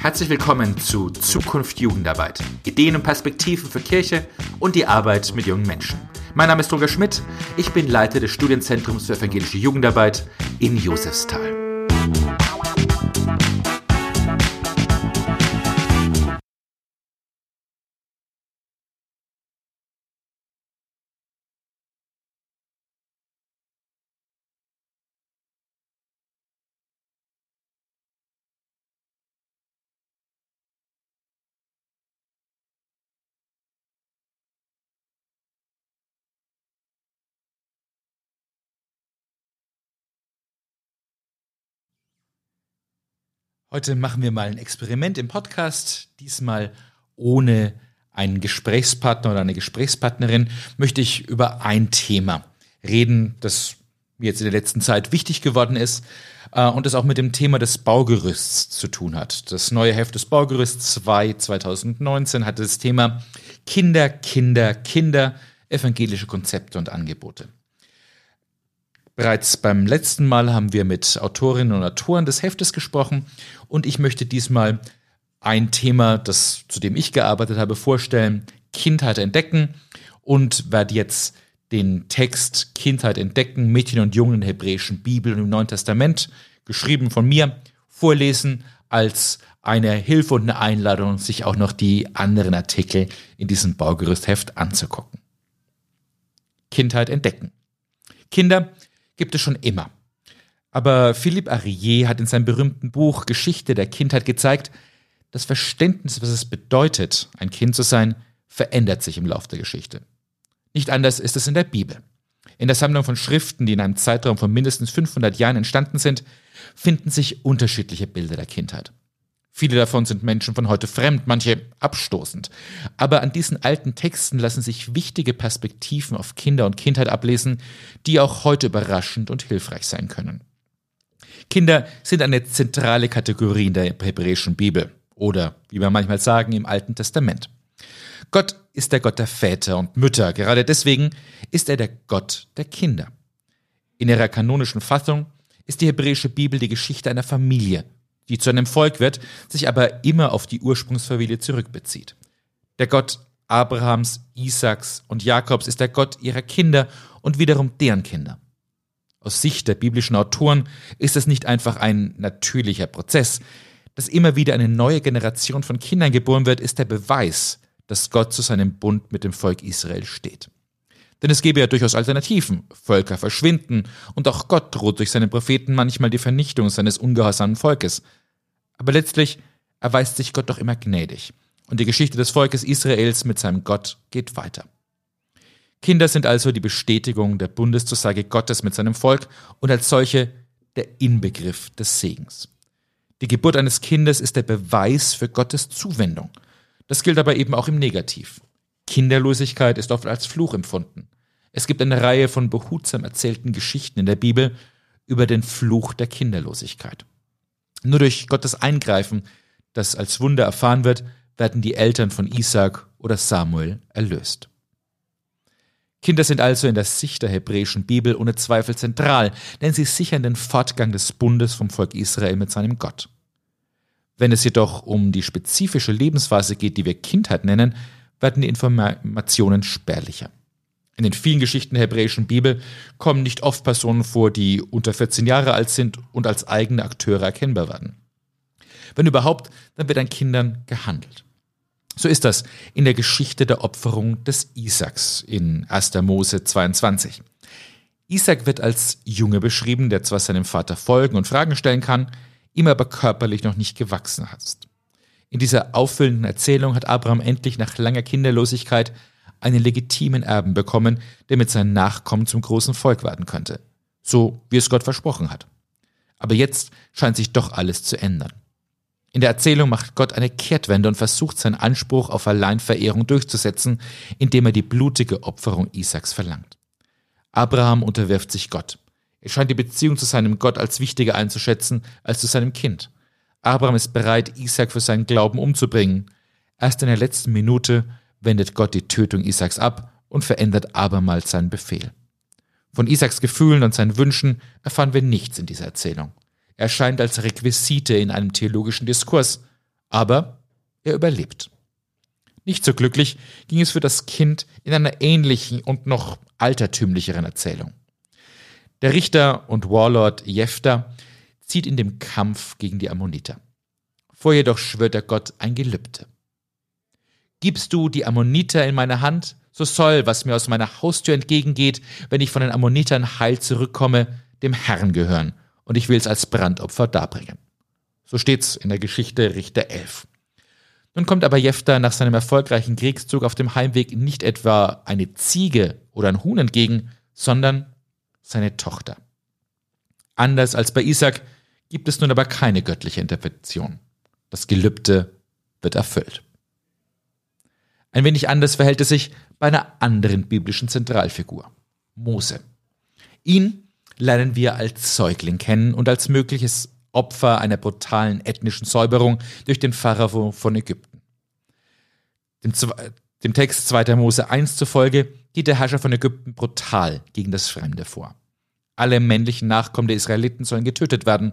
Herzlich willkommen zu Zukunft Jugendarbeit. Ideen und Perspektiven für Kirche und die Arbeit mit jungen Menschen. Mein Name ist Roger Schmidt. Ich bin Leiter des Studienzentrums für evangelische Jugendarbeit in Josefsthal. Heute machen wir mal ein Experiment im Podcast. Diesmal ohne einen Gesprächspartner oder eine Gesprächspartnerin möchte ich über ein Thema reden, das jetzt in der letzten Zeit wichtig geworden ist äh, und das auch mit dem Thema des Baugerüsts zu tun hat. Das neue Heft des Baugerüsts 2 2019 hatte das Thema Kinder, Kinder, Kinder, evangelische Konzepte und Angebote. Bereits beim letzten Mal haben wir mit Autorinnen und Autoren des Heftes gesprochen und ich möchte diesmal ein Thema, das, zu dem ich gearbeitet habe, vorstellen, Kindheit entdecken und werde jetzt den Text Kindheit entdecken, Mädchen und Jungen in der hebräischen Bibel und im Neuen Testament, geschrieben von mir, vorlesen als eine Hilfe und eine Einladung, sich auch noch die anderen Artikel in diesem Baugerüstheft anzugucken. Kindheit entdecken. Kinder gibt es schon immer. Aber Philippe Arié hat in seinem berühmten Buch Geschichte der Kindheit gezeigt, das Verständnis, was es bedeutet, ein Kind zu sein, verändert sich im Laufe der Geschichte. Nicht anders ist es in der Bibel. In der Sammlung von Schriften, die in einem Zeitraum von mindestens 500 Jahren entstanden sind, finden sich unterschiedliche Bilder der Kindheit. Viele davon sind Menschen von heute fremd, manche abstoßend. Aber an diesen alten Texten lassen sich wichtige Perspektiven auf Kinder und Kindheit ablesen, die auch heute überraschend und hilfreich sein können. Kinder sind eine zentrale Kategorie in der hebräischen Bibel oder, wie wir manchmal sagen, im Alten Testament. Gott ist der Gott der Väter und Mütter. Gerade deswegen ist er der Gott der Kinder. In ihrer kanonischen Fassung ist die hebräische Bibel die Geschichte einer Familie, die zu einem Volk wird, sich aber immer auf die Ursprungsfamilie zurückbezieht. Der Gott Abrahams, Isaaks und Jakobs ist der Gott ihrer Kinder und wiederum deren Kinder. Aus Sicht der biblischen Autoren ist es nicht einfach ein natürlicher Prozess. Dass immer wieder eine neue Generation von Kindern geboren wird, ist der Beweis, dass Gott zu seinem Bund mit dem Volk Israel steht. Denn es gäbe ja durchaus Alternativen. Völker verschwinden und auch Gott droht durch seine Propheten manchmal die Vernichtung seines ungehorsamen Volkes. Aber letztlich erweist sich Gott doch immer gnädig. Und die Geschichte des Volkes Israels mit seinem Gott geht weiter. Kinder sind also die Bestätigung der Bundeszusage Gottes mit seinem Volk und als solche der Inbegriff des Segens. Die Geburt eines Kindes ist der Beweis für Gottes Zuwendung. Das gilt aber eben auch im Negativ. Kinderlosigkeit ist oft als Fluch empfunden. Es gibt eine Reihe von behutsam erzählten Geschichten in der Bibel über den Fluch der Kinderlosigkeit. Nur durch Gottes Eingreifen, das als Wunder erfahren wird, werden die Eltern von Isaac oder Samuel erlöst. Kinder sind also in der Sicht der hebräischen Bibel ohne Zweifel zentral, denn sie sichern den Fortgang des Bundes vom Volk Israel mit seinem Gott. Wenn es jedoch um die spezifische Lebensphase geht, die wir Kindheit nennen, werden die Informationen spärlicher. In den vielen Geschichten der hebräischen Bibel kommen nicht oft Personen vor, die unter 14 Jahre alt sind und als eigene Akteure erkennbar werden. Wenn überhaupt, dann wird an Kindern gehandelt. So ist das in der Geschichte der Opferung des Isaaks in 1. Mose 22. Isaac wird als Junge beschrieben, der zwar seinem Vater folgen und Fragen stellen kann, ihm aber körperlich noch nicht gewachsen ist. In dieser auffüllenden Erzählung hat Abraham endlich nach langer Kinderlosigkeit einen legitimen Erben bekommen, der mit seinen Nachkommen zum großen Volk werden könnte. So wie es Gott versprochen hat. Aber jetzt scheint sich doch alles zu ändern. In der Erzählung macht Gott eine Kehrtwende und versucht seinen Anspruch auf Alleinverehrung durchzusetzen, indem er die blutige Opferung Isaaks verlangt. Abraham unterwirft sich Gott. Er scheint die Beziehung zu seinem Gott als wichtiger einzuschätzen als zu seinem Kind. Abraham ist bereit, Isaak für seinen Glauben umzubringen. Erst in der letzten Minute wendet Gott die Tötung Isaaks ab und verändert abermals seinen Befehl. Von Isaaks Gefühlen und seinen Wünschen erfahren wir nichts in dieser Erzählung. Er scheint als Requisite in einem theologischen Diskurs, Aber er überlebt. Nicht so glücklich ging es für das Kind in einer ähnlichen und noch altertümlicheren Erzählung. Der Richter und Warlord Jephtha zieht in dem Kampf gegen die Ammoniter. Vorher jedoch schwört er Gott ein Gelübde. Gibst du die Ammoniter in meine Hand, so soll, was mir aus meiner Haustür entgegengeht, wenn ich von den Ammonitern heil zurückkomme, dem Herrn gehören, und ich will es als Brandopfer darbringen. So steht's in der Geschichte Richter 11. Nun kommt aber Jephtha nach seinem erfolgreichen Kriegszug auf dem Heimweg nicht etwa eine Ziege oder ein Huhn entgegen, sondern seine Tochter. Anders als bei Isaac gibt es nun aber keine göttliche Intervention. Das Gelübde wird erfüllt. Ein wenig anders verhält es sich bei einer anderen biblischen Zentralfigur, Mose. Ihn lernen wir als Säugling kennen und als mögliches Opfer einer brutalen ethnischen Säuberung durch den Pharao von Ägypten. Dem, dem Text 2. Mose 1 zufolge geht der Herrscher von Ägypten brutal gegen das Fremde vor. Alle männlichen Nachkommen der Israeliten sollen getötet werden,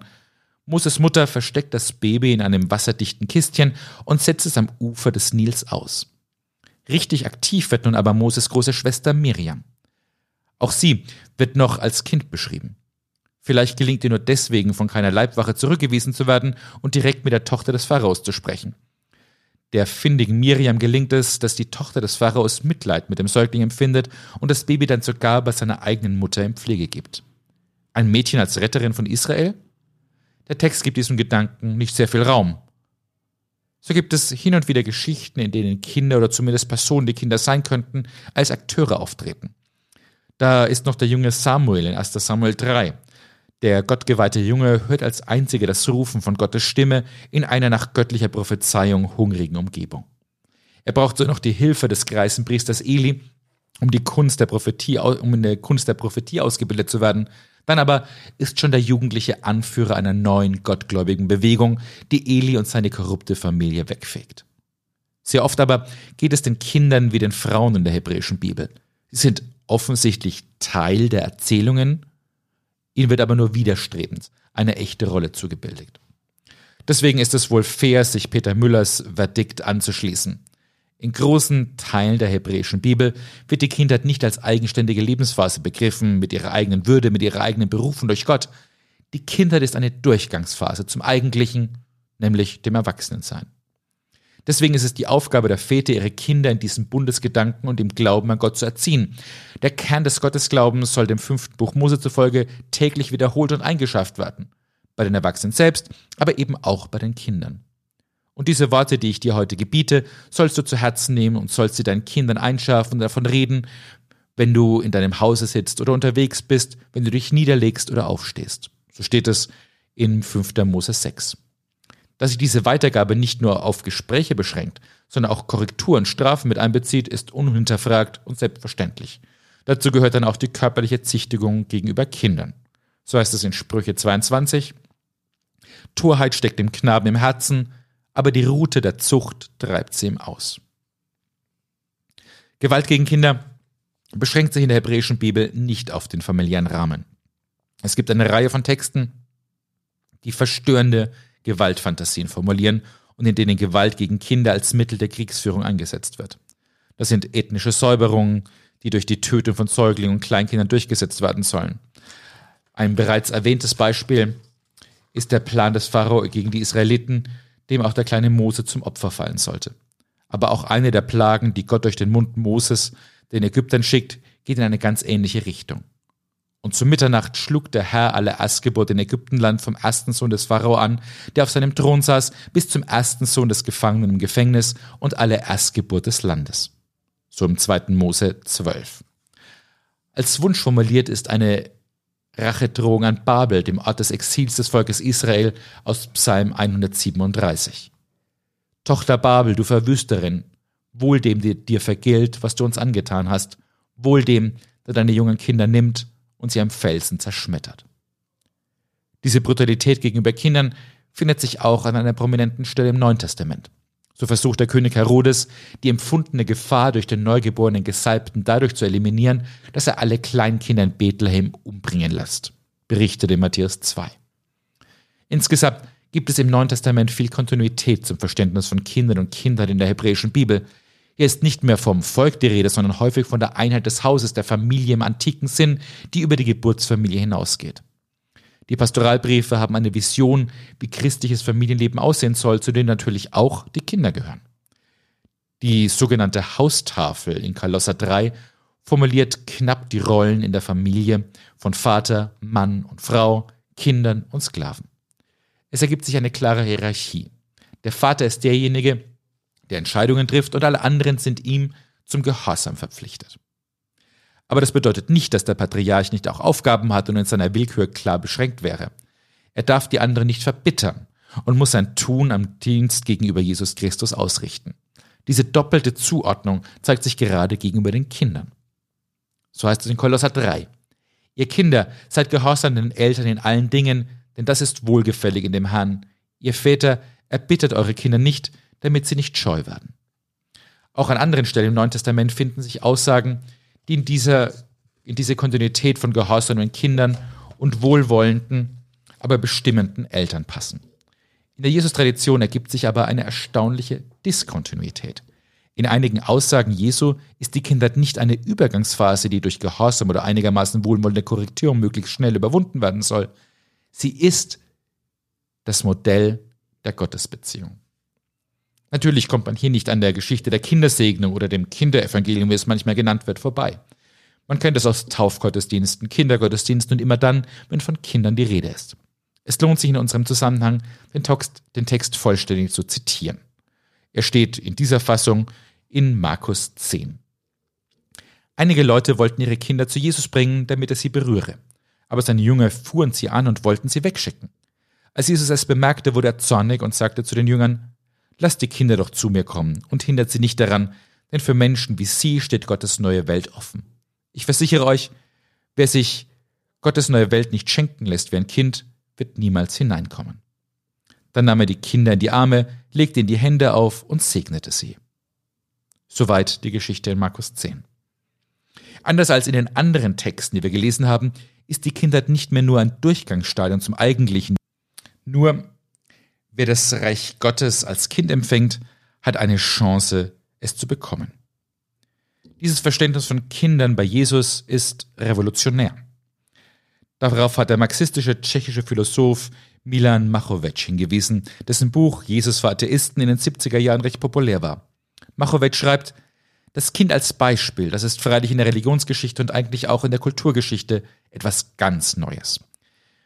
Moses Mutter versteckt das Baby in einem wasserdichten Kistchen und setzt es am Ufer des Nils aus. Richtig aktiv wird nun aber Moses große Schwester Miriam. Auch sie wird noch als Kind beschrieben. Vielleicht gelingt ihr nur deswegen, von keiner Leibwache zurückgewiesen zu werden und direkt mit der Tochter des Pharaos zu sprechen. Der findigen Miriam gelingt es, dass die Tochter des Pharaos Mitleid mit dem Säugling empfindet und das Baby dann sogar bei seiner eigenen Mutter in Pflege gibt. Ein Mädchen als Retterin von Israel? Der Text gibt diesem Gedanken nicht sehr viel Raum. So gibt es hin und wieder Geschichten, in denen Kinder oder zumindest Personen, die Kinder sein könnten, als Akteure auftreten. Da ist noch der junge Samuel in 1. Samuel 3. Der gottgeweihte Junge hört als einziger das Rufen von Gottes Stimme in einer nach göttlicher Prophezeiung hungrigen Umgebung. Er braucht so noch die Hilfe des greisen Priesters Eli, um die Kunst der Prophetie, um in der Kunst der Prophetie ausgebildet zu werden, dann aber ist schon der jugendliche Anführer einer neuen gottgläubigen Bewegung, die Eli und seine korrupte Familie wegfegt. Sehr oft aber geht es den Kindern wie den Frauen in der hebräischen Bibel. Sie sind offensichtlich Teil der Erzählungen, ihnen wird aber nur widerstrebend eine echte Rolle zugebildet. Deswegen ist es wohl fair, sich Peter Müllers Verdikt anzuschließen. In großen Teilen der hebräischen Bibel wird die Kindheit nicht als eigenständige Lebensphase begriffen, mit ihrer eigenen Würde, mit ihrer eigenen Berufung durch Gott. Die Kindheit ist eine Durchgangsphase zum Eigentlichen, nämlich dem Erwachsenensein. Deswegen ist es die Aufgabe der Väter, ihre Kinder in diesem Bundesgedanken und im Glauben an Gott zu erziehen. Der Kern des Gottesglaubens soll dem fünften Buch Mose zufolge täglich wiederholt und eingeschafft werden. Bei den Erwachsenen selbst, aber eben auch bei den Kindern. Und diese Worte, die ich dir heute gebiete, sollst du zu Herzen nehmen und sollst sie deinen Kindern einschärfen und davon reden, wenn du in deinem Hause sitzt oder unterwegs bist, wenn du dich niederlegst oder aufstehst. So steht es in 5. Mose 6. Dass sich diese Weitergabe nicht nur auf Gespräche beschränkt, sondern auch Korrekturen, Strafen mit einbezieht, ist unhinterfragt und selbstverständlich. Dazu gehört dann auch die körperliche Zichtigung gegenüber Kindern. So heißt es in Sprüche 22. Torheit steckt dem Knaben im Herzen, aber die Rute der Zucht treibt sie ihm aus. Gewalt gegen Kinder beschränkt sich in der hebräischen Bibel nicht auf den familiären Rahmen. Es gibt eine Reihe von Texten, die verstörende Gewaltfantasien formulieren und in denen Gewalt gegen Kinder als Mittel der Kriegsführung eingesetzt wird. Das sind ethnische Säuberungen, die durch die Tötung von Säuglingen und Kleinkindern durchgesetzt werden sollen. Ein bereits erwähntes Beispiel ist der Plan des Pharao gegen die Israeliten, dem auch der kleine Mose zum Opfer fallen sollte. Aber auch eine der Plagen, die Gott durch den Mund Moses den Ägyptern schickt, geht in eine ganz ähnliche Richtung. Und zu Mitternacht schlug der Herr alle Erstgeburt in Ägyptenland vom ersten Sohn des Pharao an, der auf seinem Thron saß, bis zum ersten Sohn des Gefangenen im Gefängnis und alle Erstgeburt des Landes. So im zweiten Mose 12. Als Wunsch formuliert ist eine Rachedrohung an Babel, dem Ort des Exils des Volkes Israel aus Psalm 137. Tochter Babel, du Verwüsterin, wohl dem, der dir vergilt, was du uns angetan hast, wohl dem, der deine jungen Kinder nimmt und sie am Felsen zerschmettert. Diese Brutalität gegenüber Kindern findet sich auch an einer prominenten Stelle im Neuen Testament. So versucht der König Herodes, die empfundene Gefahr durch den neugeborenen Gesalbten dadurch zu eliminieren, dass er alle Kleinkinder in Bethlehem umbringen lässt. Berichtet in Matthäus 2. Insgesamt gibt es im Neuen Testament viel Kontinuität zum Verständnis von Kindern und Kindern in der hebräischen Bibel. Hier ist nicht mehr vom Volk die Rede, sondern häufig von der Einheit des Hauses, der Familie im antiken Sinn, die über die Geburtsfamilie hinausgeht. Die Pastoralbriefe haben eine Vision, wie christliches Familienleben aussehen soll, zu denen natürlich auch die Kinder gehören. Die sogenannte Haustafel in Kolosser 3 formuliert knapp die Rollen in der Familie von Vater, Mann und Frau, Kindern und Sklaven. Es ergibt sich eine klare Hierarchie. Der Vater ist derjenige, der Entscheidungen trifft und alle anderen sind ihm zum Gehorsam verpflichtet. Aber das bedeutet nicht, dass der Patriarch nicht auch Aufgaben hat und in seiner Willkür klar beschränkt wäre. Er darf die anderen nicht verbittern und muss sein Tun am Dienst gegenüber Jesus Christus ausrichten. Diese doppelte Zuordnung zeigt sich gerade gegenüber den Kindern. So heißt es in Kolosser 3. Ihr Kinder, seid gehorsam den Eltern in allen Dingen, denn das ist wohlgefällig in dem Herrn. Ihr Väter, erbittet eure Kinder nicht, damit sie nicht scheu werden. Auch an anderen Stellen im Neuen Testament finden sich Aussagen, die in, dieser, in diese Kontinuität von gehorsamen Kindern und wohlwollenden, aber bestimmenden Eltern passen. In der Jesus-Tradition ergibt sich aber eine erstaunliche Diskontinuität. In einigen Aussagen Jesu ist die Kindheit nicht eine Übergangsphase, die durch Gehorsam oder einigermaßen wohlwollende Korrektur möglichst schnell überwunden werden soll. Sie ist das Modell der Gottesbeziehung. Natürlich kommt man hier nicht an der Geschichte der Kindersegnung oder dem Kinderevangelium, wie es manchmal genannt wird, vorbei. Man kennt es aus Taufgottesdiensten, Kindergottesdiensten und immer dann, wenn von Kindern die Rede ist. Es lohnt sich in unserem Zusammenhang, den Text, den Text vollständig zu zitieren. Er steht in dieser Fassung in Markus 10. Einige Leute wollten ihre Kinder zu Jesus bringen, damit er sie berühre aber seine Jünger fuhren sie an und wollten sie wegschicken. Als Jesus es bemerkte, wurde er zornig und sagte zu den Jüngern, Lasst die Kinder doch zu mir kommen und hindert sie nicht daran, denn für Menschen wie sie steht Gottes neue Welt offen. Ich versichere euch, wer sich Gottes neue Welt nicht schenken lässt wie ein Kind, wird niemals hineinkommen. Dann nahm er die Kinder in die Arme, legte ihnen die Hände auf und segnete sie. Soweit die Geschichte in Markus 10. Anders als in den anderen Texten, die wir gelesen haben, ist die Kindheit nicht mehr nur ein Durchgangsstadion zum Eigentlichen. Nur wer das Reich Gottes als Kind empfängt, hat eine Chance, es zu bekommen. Dieses Verständnis von Kindern bei Jesus ist revolutionär. Darauf hat der marxistische tschechische Philosoph Milan Machowetsch hingewiesen, dessen Buch Jesus für Atheisten in den 70er Jahren recht populär war. Machowetsch schreibt, das Kind als Beispiel, das ist freilich in der Religionsgeschichte und eigentlich auch in der Kulturgeschichte etwas ganz Neues.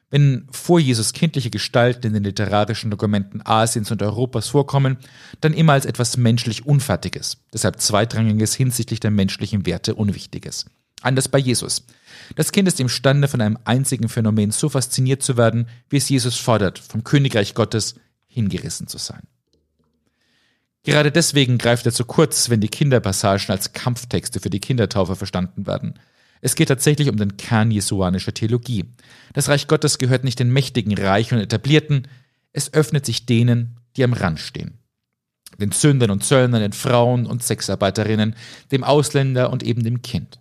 Wenn vor Jesus kindliche Gestalten in den literarischen Dokumenten Asiens und Europas vorkommen, dann immer als etwas menschlich Unfertiges, deshalb zweitrangiges hinsichtlich der menschlichen Werte Unwichtiges. Anders bei Jesus. Das Kind ist imstande, von einem einzigen Phänomen so fasziniert zu werden, wie es Jesus fordert, vom Königreich Gottes hingerissen zu sein. Gerade deswegen greift er zu kurz, wenn die Kinderpassagen als Kampftexte für die Kindertaufe verstanden werden. Es geht tatsächlich um den Kern jesuanischer Theologie. Das Reich Gottes gehört nicht den mächtigen, reichen und etablierten, es öffnet sich denen, die am Rand stehen. Den Sündern und Zöllnern, den Frauen und Sexarbeiterinnen, dem Ausländer und eben dem Kind.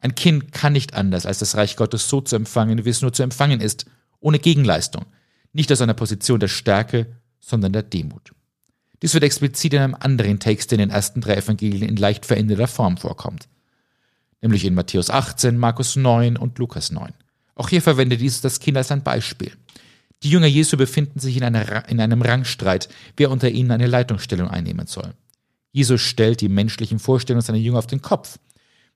Ein Kind kann nicht anders, als das Reich Gottes so zu empfangen, wie es nur zu empfangen ist, ohne Gegenleistung, nicht aus einer Position der Stärke, sondern der Demut. Dies wird explizit in einem anderen Text in den ersten drei Evangelien in leicht veränderter Form vorkommt. Nämlich in Matthäus 18, Markus 9 und Lukas 9. Auch hier verwendet Jesus das Kind als ein Beispiel. Die Jünger Jesu befinden sich in, einer, in einem Rangstreit, wer unter ihnen eine Leitungsstellung einnehmen soll. Jesus stellt die menschlichen Vorstellungen seiner Jünger auf den Kopf.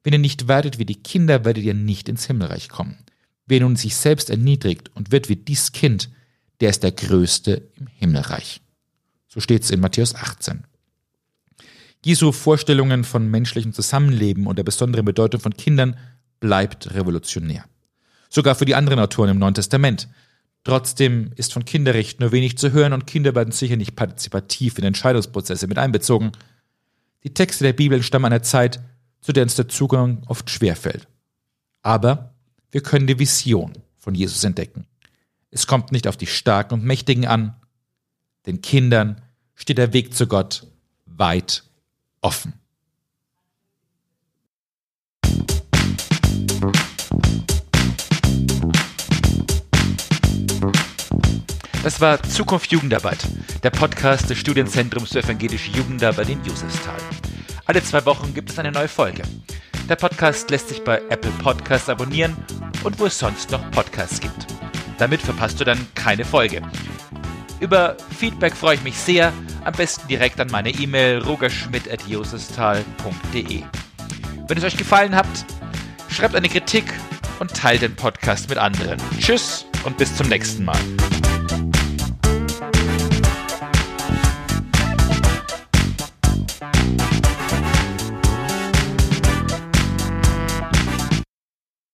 Wenn ihr nicht werdet wie die Kinder, werdet ihr nicht ins Himmelreich kommen. Wer nun sich selbst erniedrigt und wird wie dies Kind, der ist der Größte im Himmelreich. So steht es in Matthäus 18. Jesu Vorstellungen von menschlichem Zusammenleben und der besonderen Bedeutung von Kindern bleibt revolutionär. Sogar für die anderen Autoren im Neuen Testament. Trotzdem ist von Kinderrecht nur wenig zu hören und Kinder werden sicher nicht partizipativ in Entscheidungsprozesse mit einbezogen. Die Texte der Bibel stammen einer Zeit, zu der uns der Zugang oft schwerfällt. Aber wir können die Vision von Jesus entdecken. Es kommt nicht auf die Starken und Mächtigen an, den Kindern steht der Weg zu Gott weit offen. Das war Zukunft Jugendarbeit, der Podcast des Studienzentrums für evangelische Jugendarbeit in Josefsthal. Alle zwei Wochen gibt es eine neue Folge. Der Podcast lässt sich bei Apple Podcasts abonnieren und wo es sonst noch Podcasts gibt. Damit verpasst du dann keine Folge. Über Feedback freue ich mich sehr, am besten direkt an meine E-Mail rogerschmidt.josefsthal.de. Wenn es euch gefallen hat, schreibt eine Kritik und teilt den Podcast mit anderen. Tschüss und bis zum nächsten Mal.